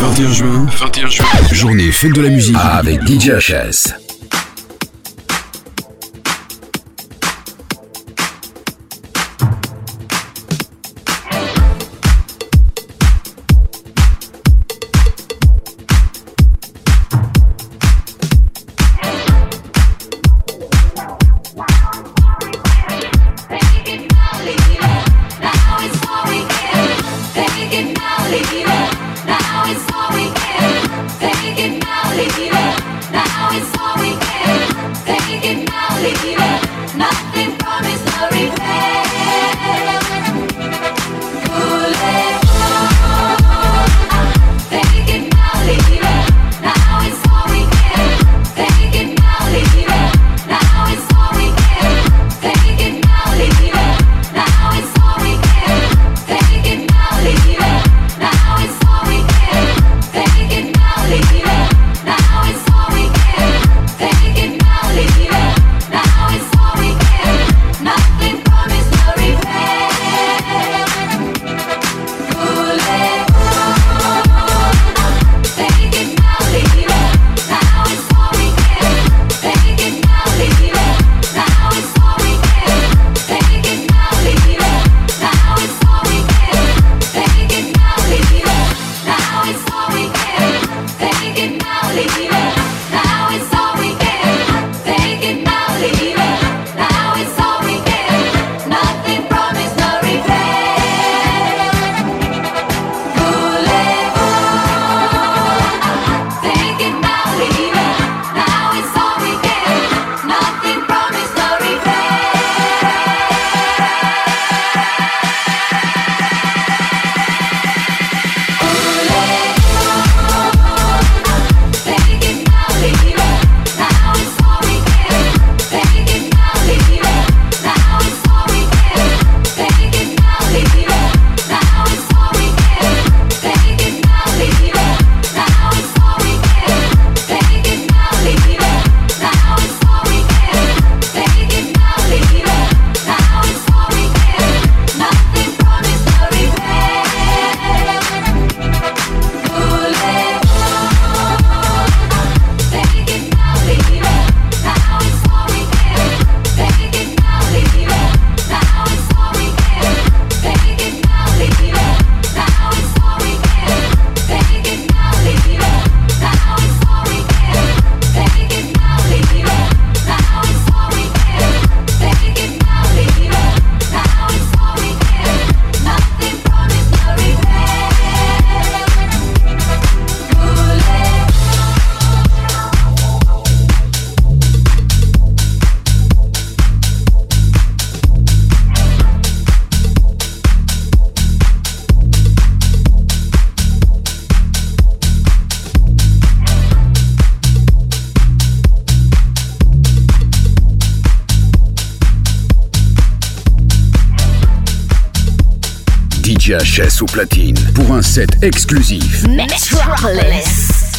21 juin, 21 juin, journée fête de la musique avec DJ HS. Set exclusif. Metropolis.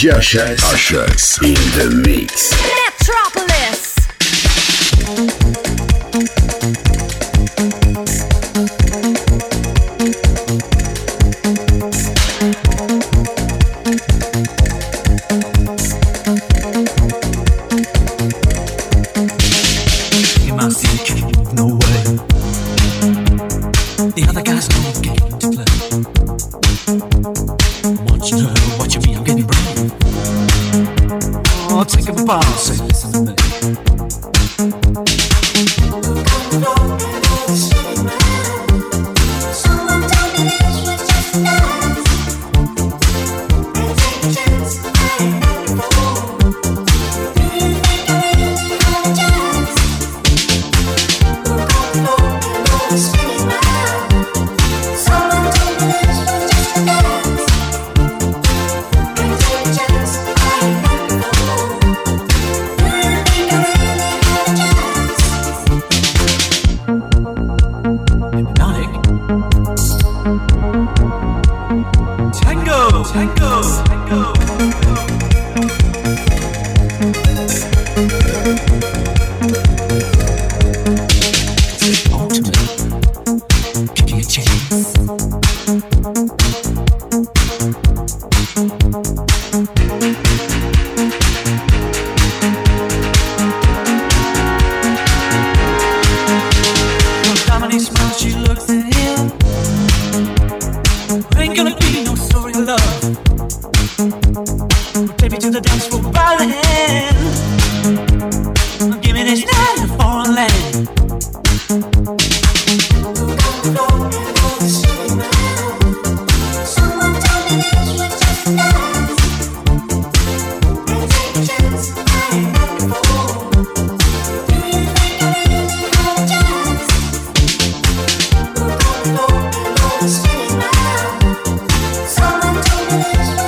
DJ HS. HS in the mix. Thank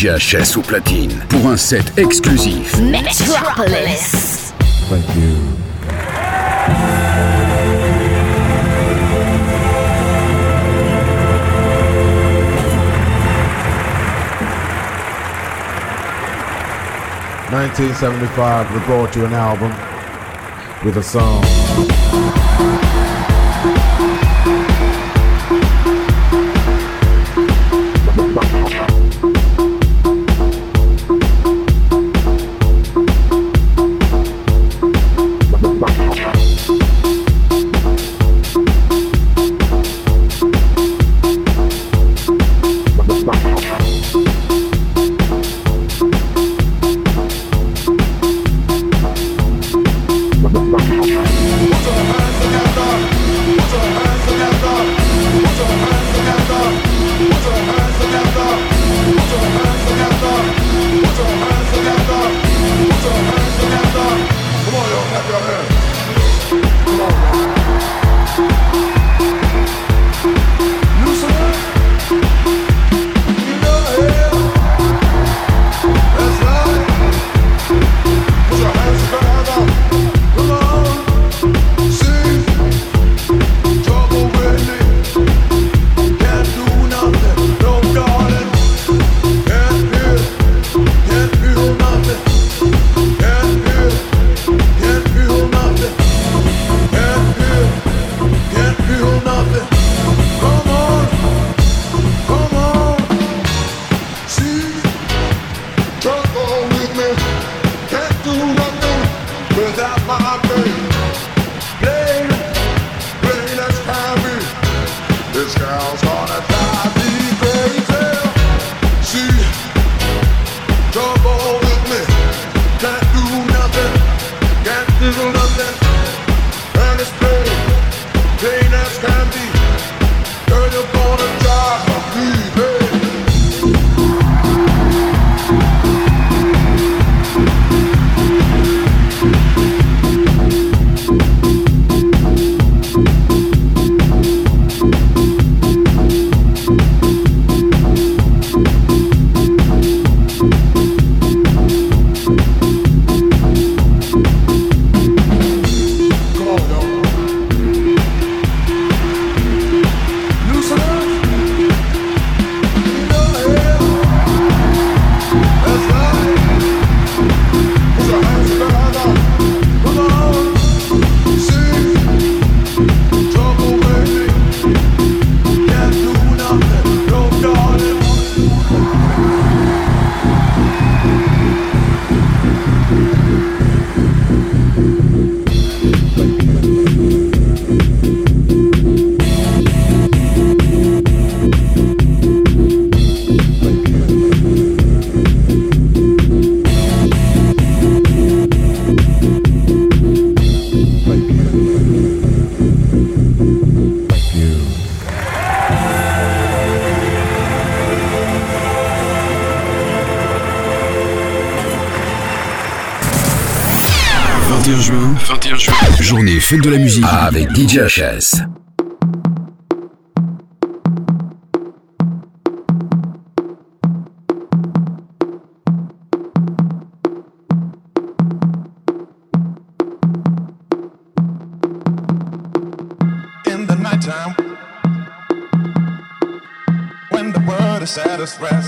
VHS ou platine pour un set exclusif. Metropolis. Thank you. Nineteen seventy five, we brought you an album with a song. 21 juin. 21 juin. Journée fête de la musique avec DJ HS. satisfied.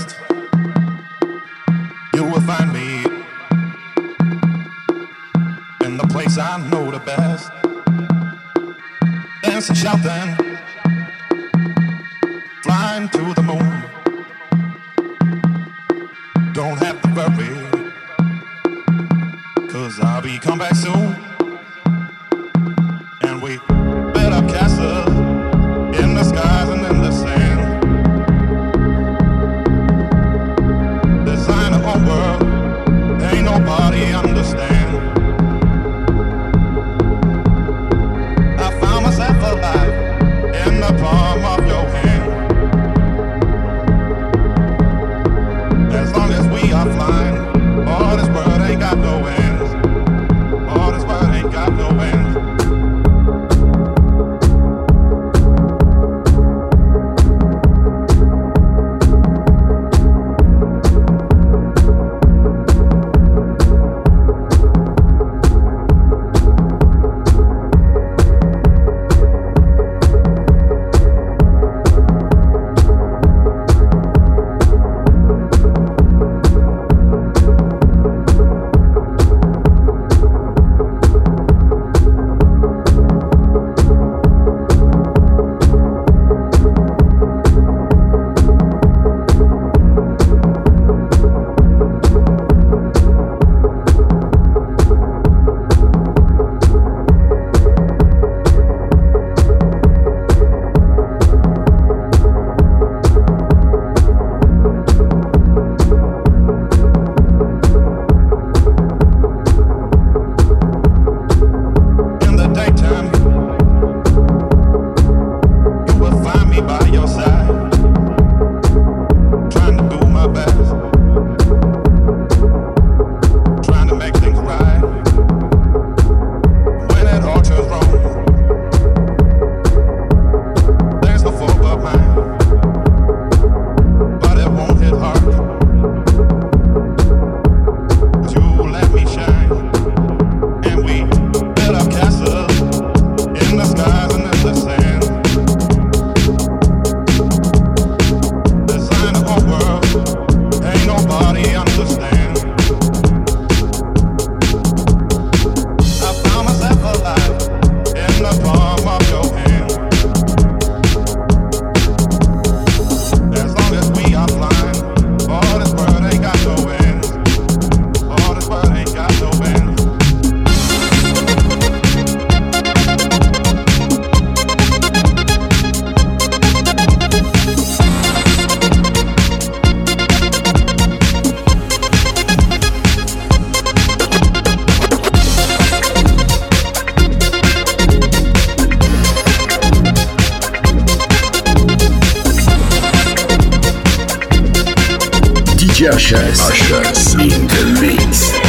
HS in the.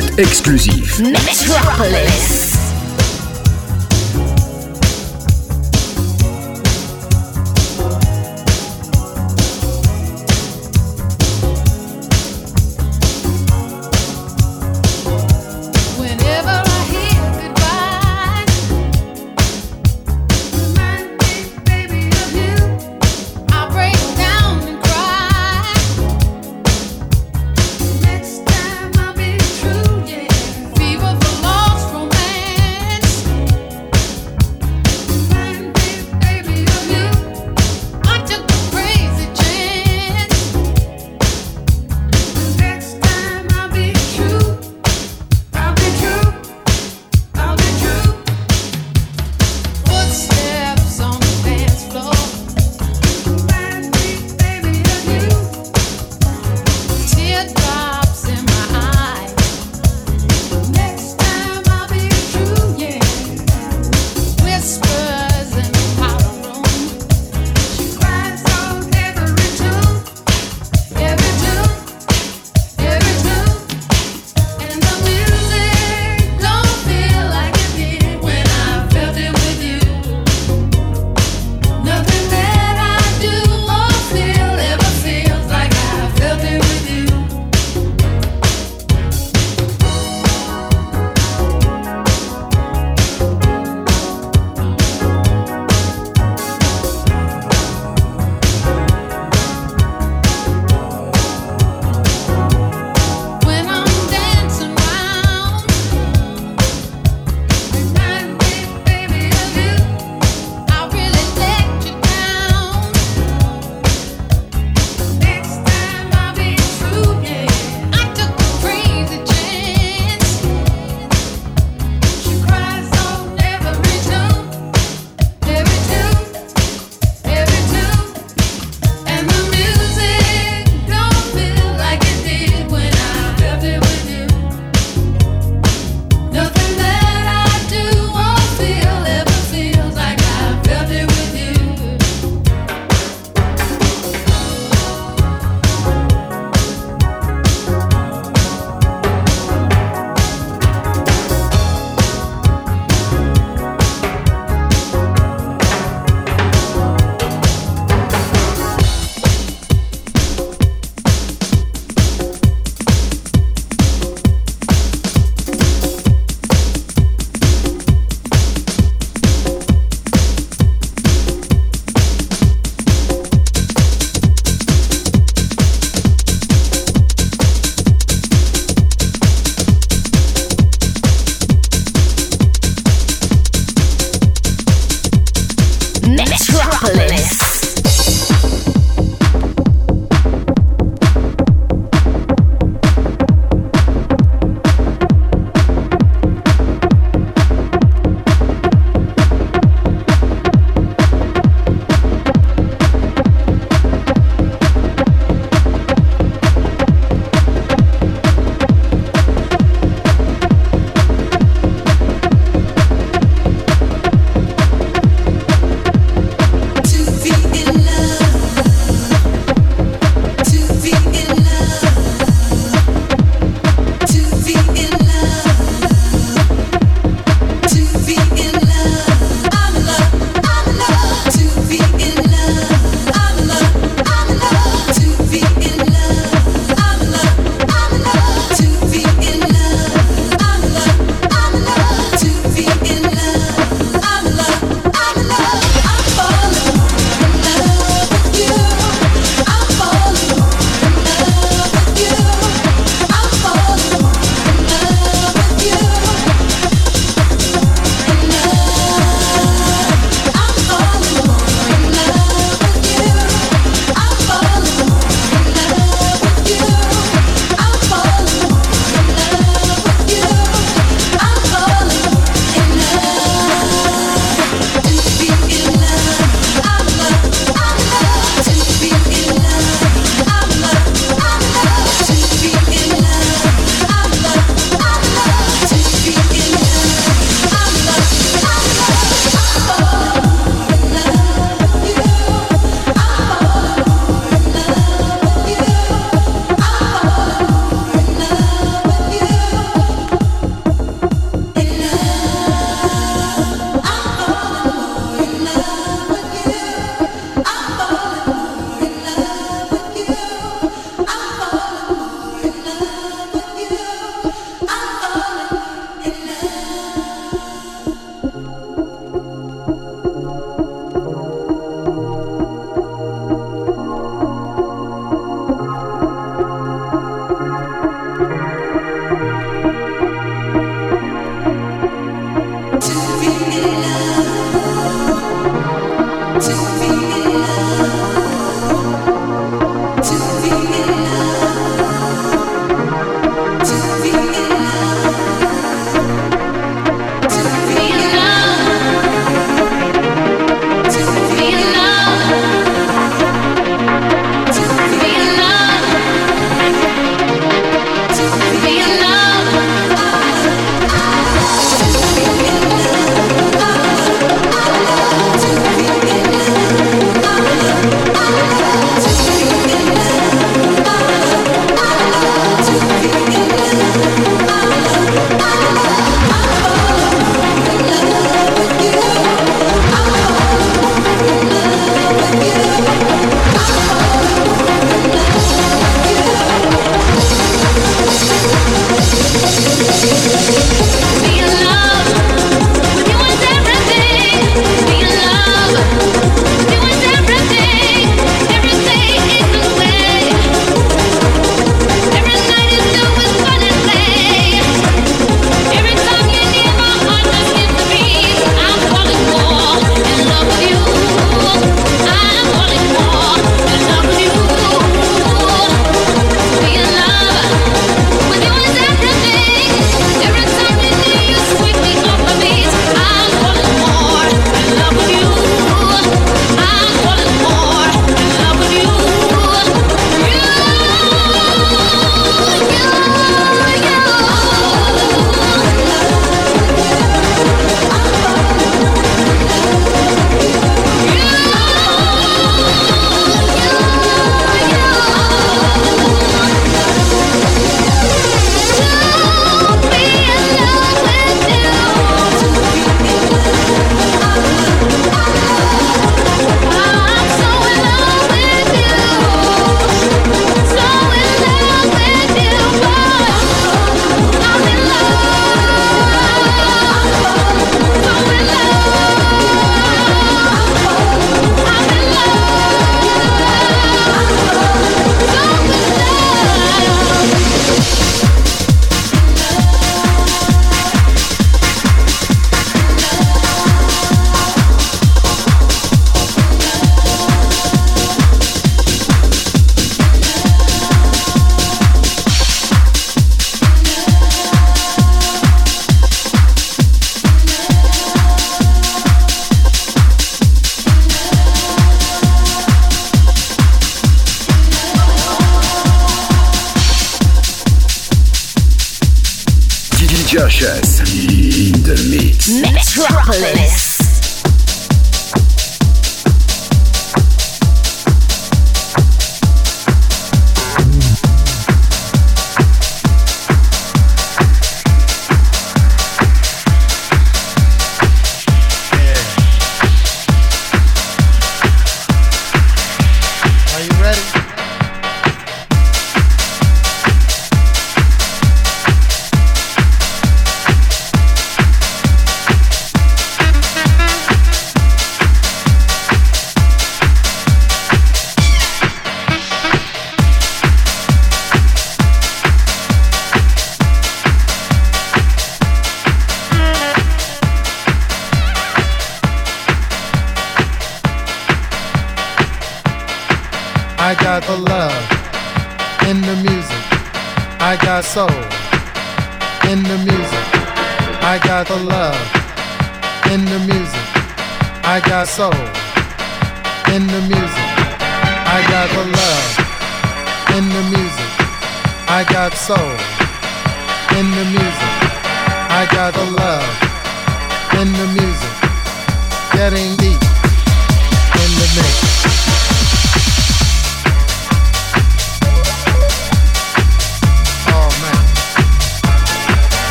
Set exclusif. Metropolis.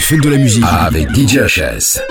Journée fête de la musique avec DJ HS.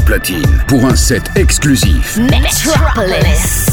Platine pour un set exclusif. Metropolis.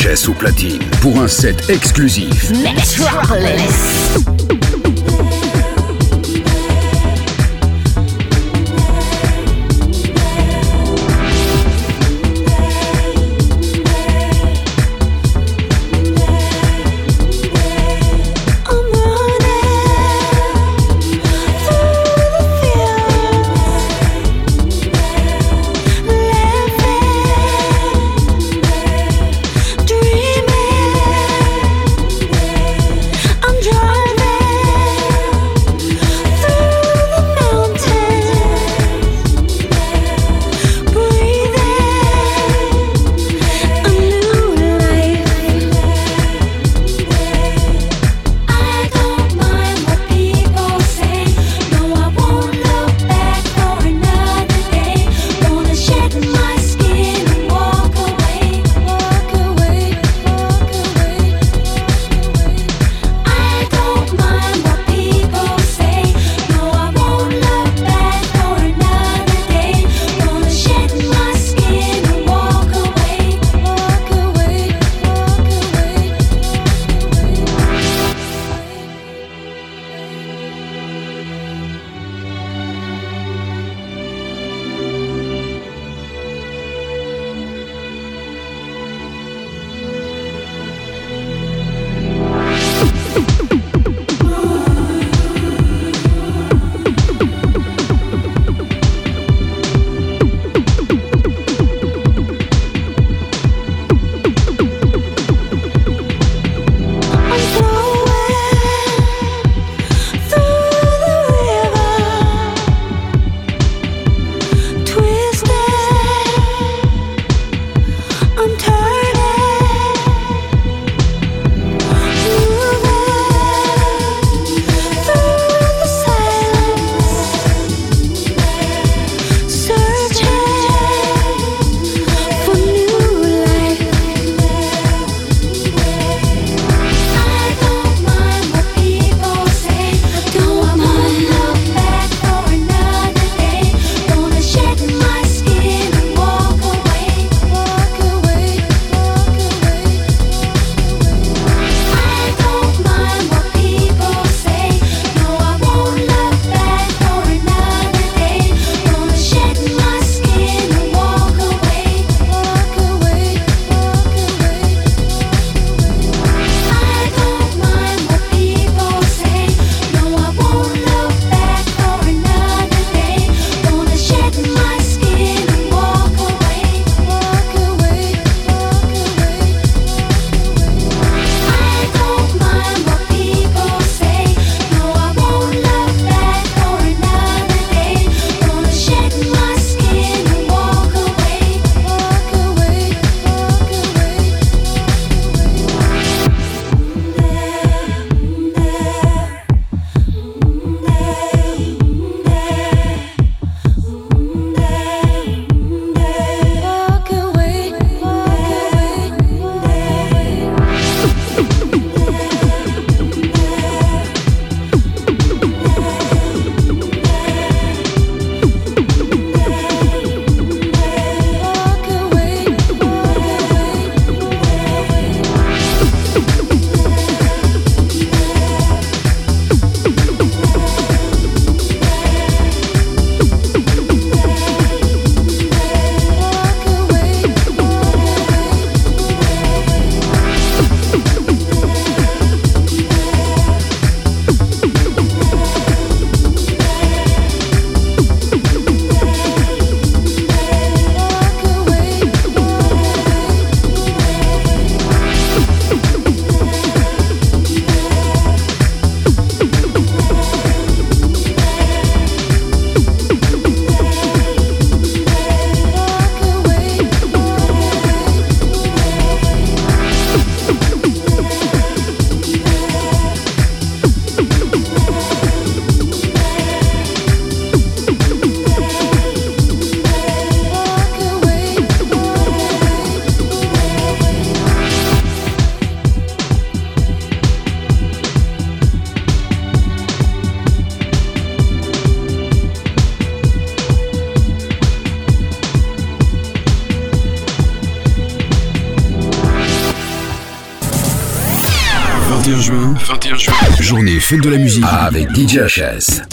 DJ HS au platine pour un set exclusif. Fête de la musique avec DJ HS.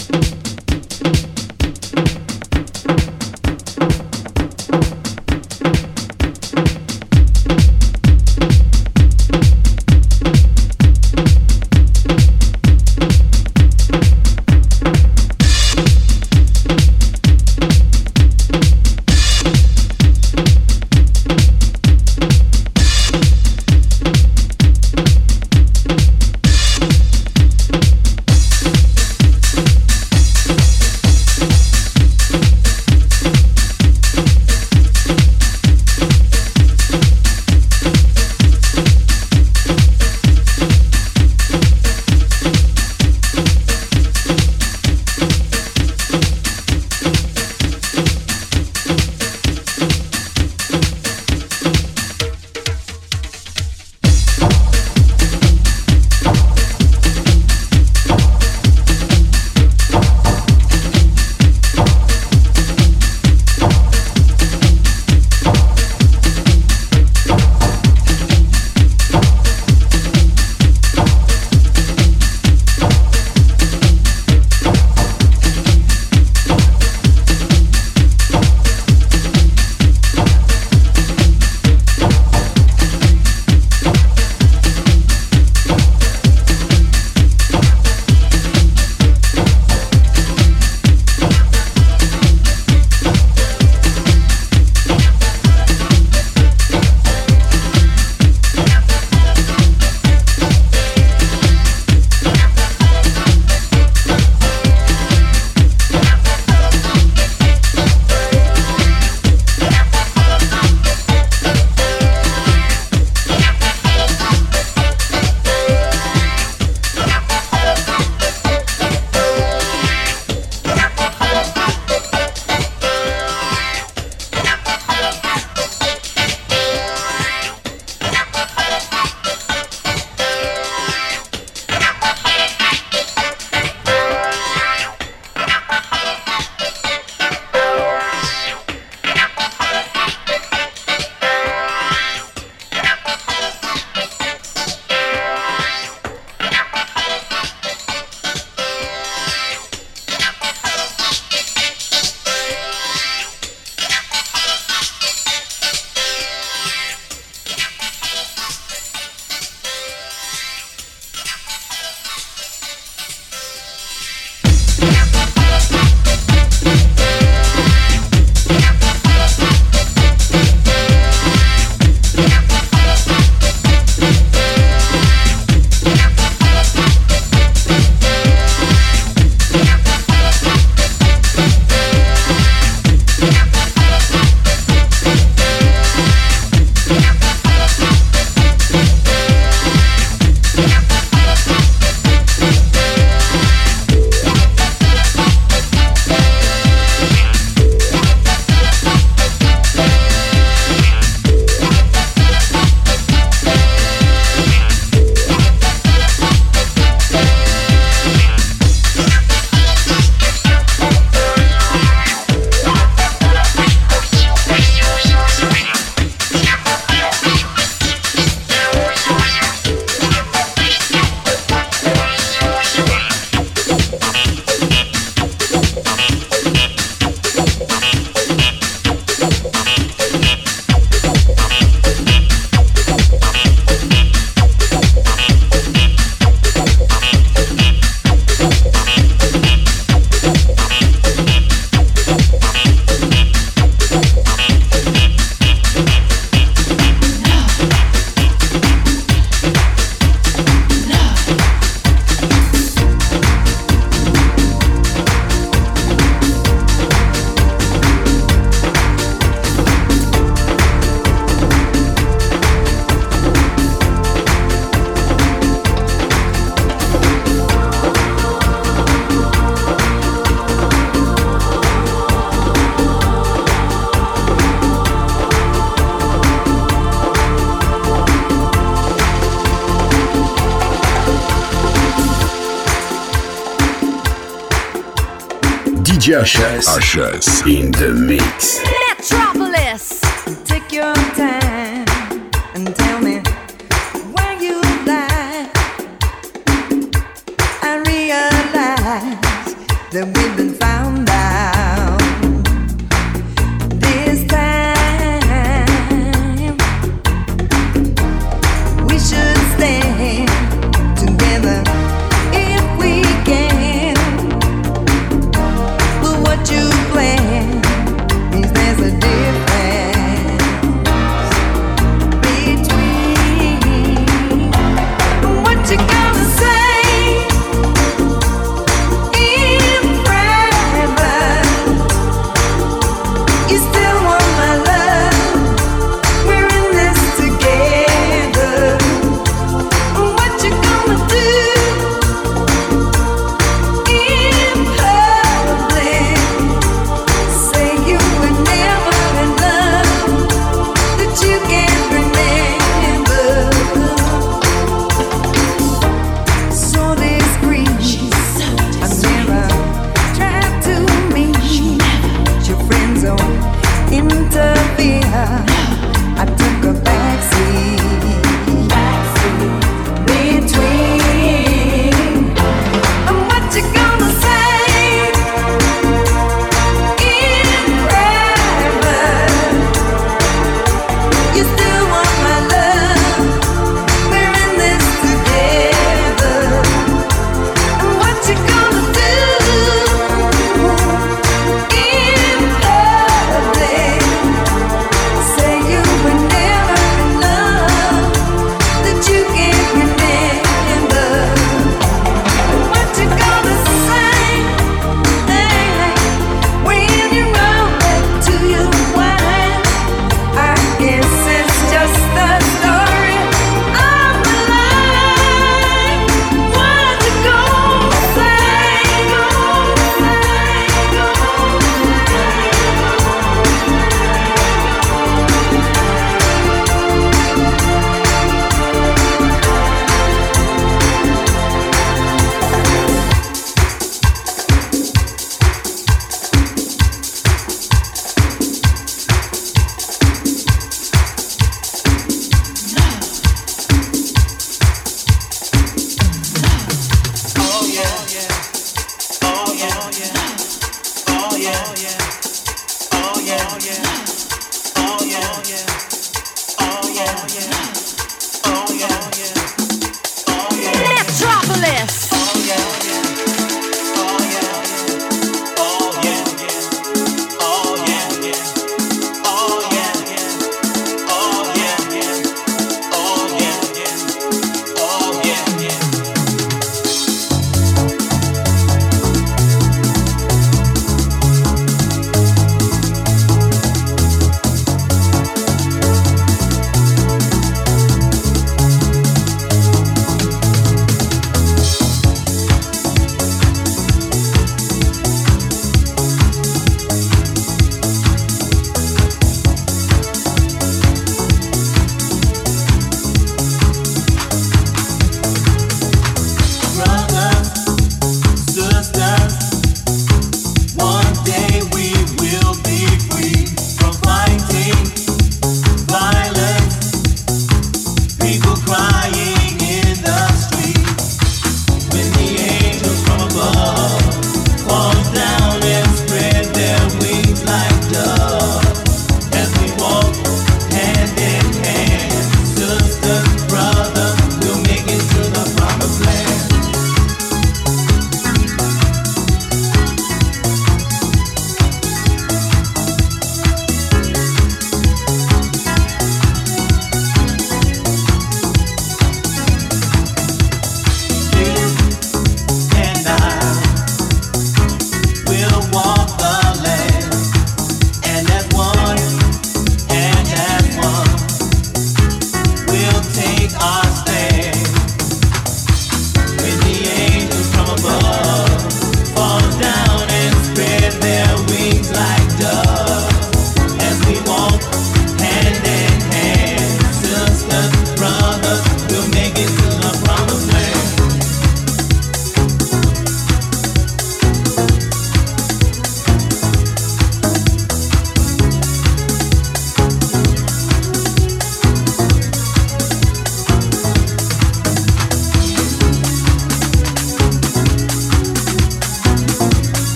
DJ HS. HS. In the mix.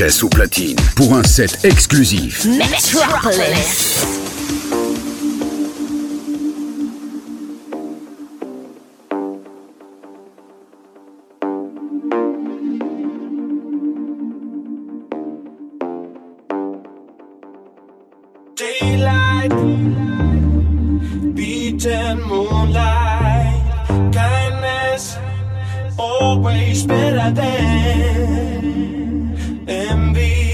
VHS ou platine pour un set exclusif. Metropolis. Daylight, beat and moonlight, kindness. always better than envy.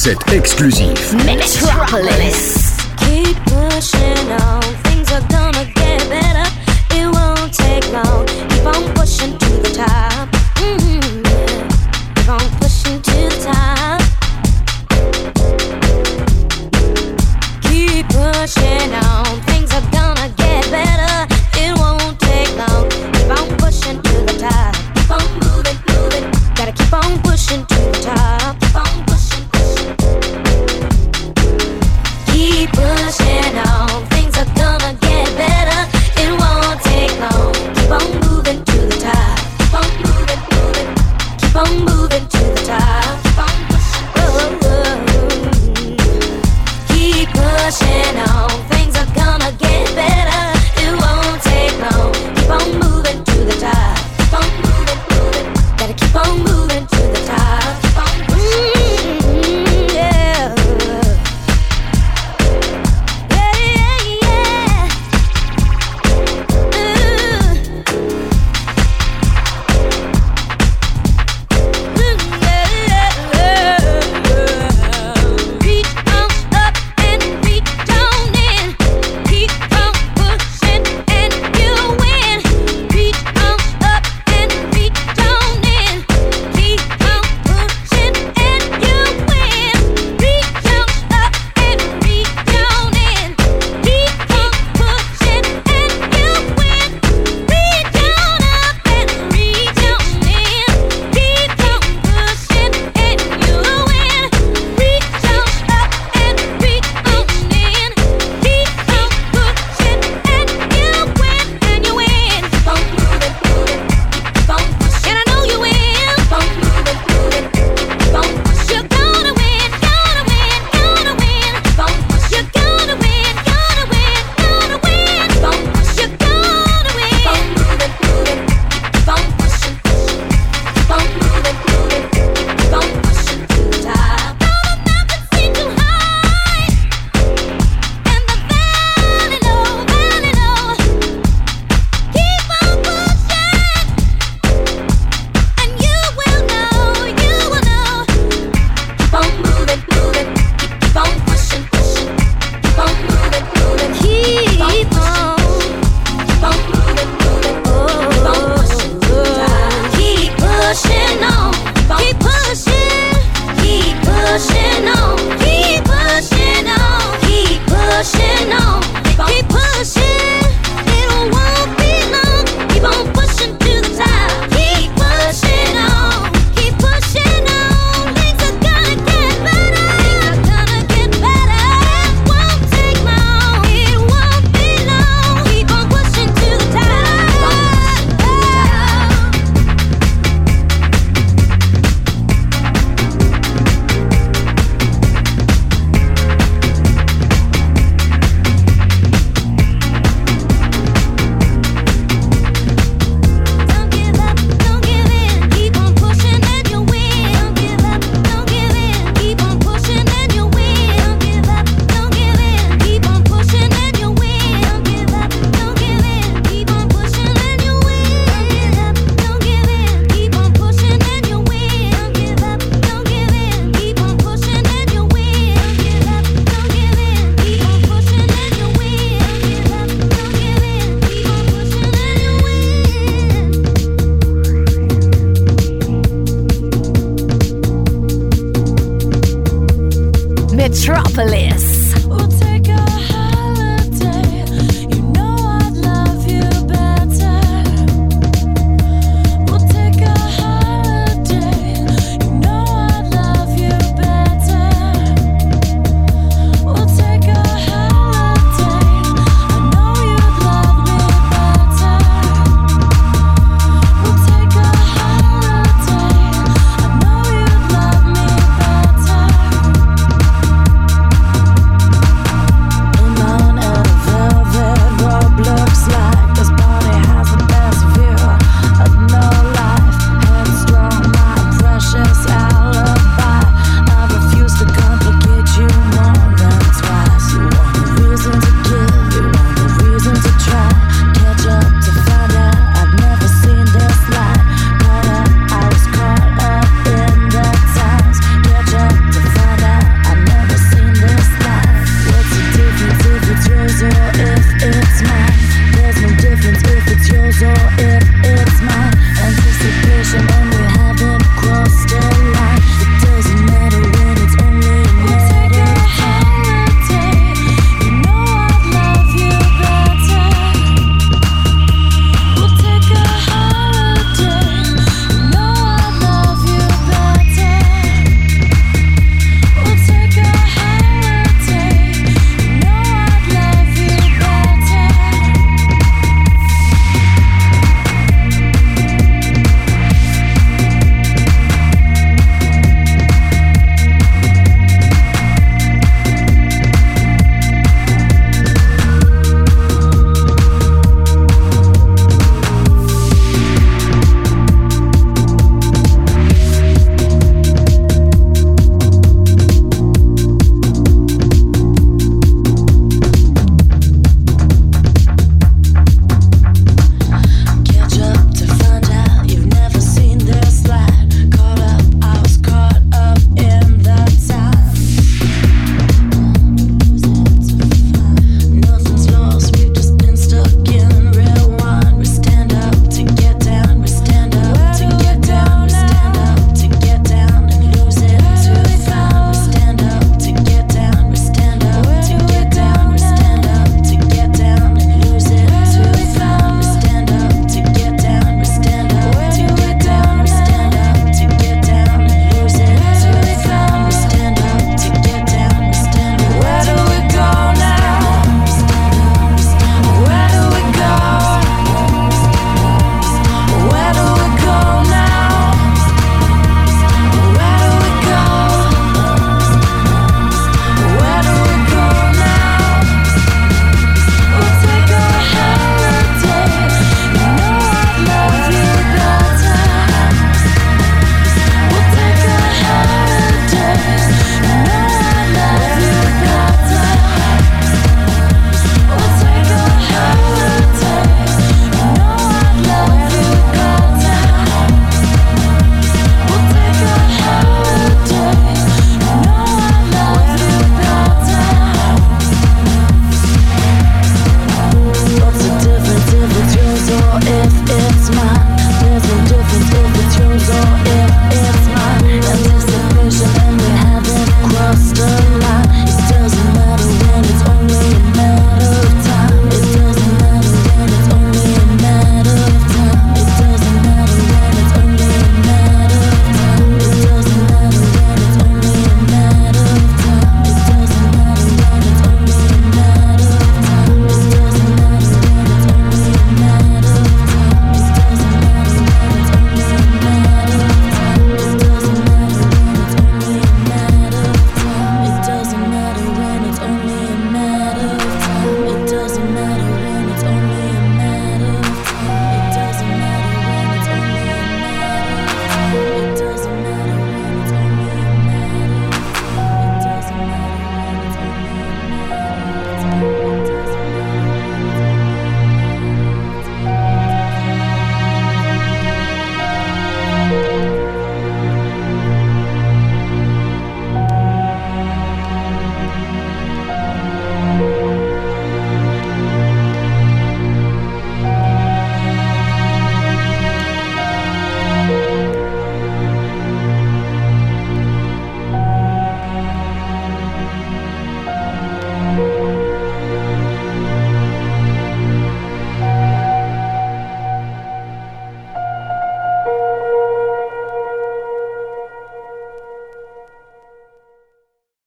Set exclusif. Metropolis.